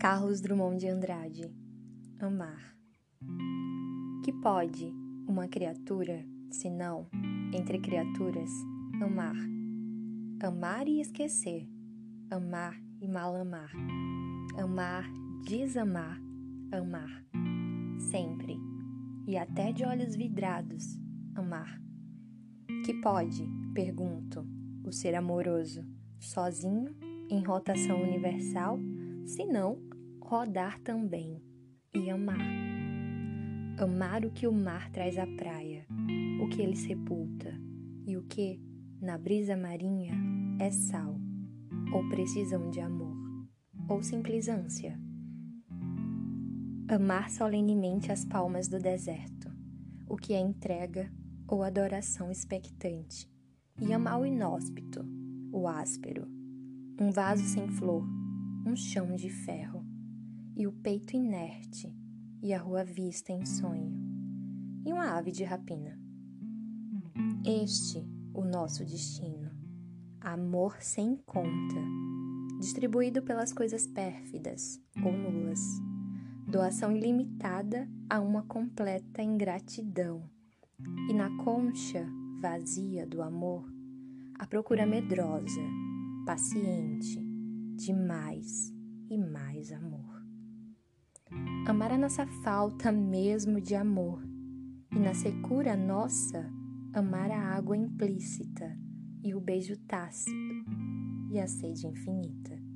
Carlos Drummond de Andrade Amar. Que pode uma criatura, se não, entre criaturas, amar? Amar e esquecer, amar e mal amar, amar, desamar, amar, sempre, e até de olhos vidrados, amar. Que pode, pergunto, o ser amoroso, sozinho, em rotação universal, se não rodar também e amar. Amar o que o mar traz à praia, o que ele sepulta e o que, na brisa marinha, é sal, ou precisão de amor, ou simples ânsia. Amar solenemente as palmas do deserto, o que é entrega ou adoração expectante, e amar o inóspito, o áspero, um vaso sem flor, um chão de ferro e o peito inerte, e a rua vista em sonho, e uma ave de rapina. Este, o nosso destino, amor sem conta, distribuído pelas coisas pérfidas ou nulas, doação ilimitada a uma completa ingratidão, e na concha vazia do amor, a procura medrosa, paciente, de mais e mais amor amar a nossa falta mesmo de amor, e na secura nossa, amar a água implícita. E o beijo tácito. E a sede infinita.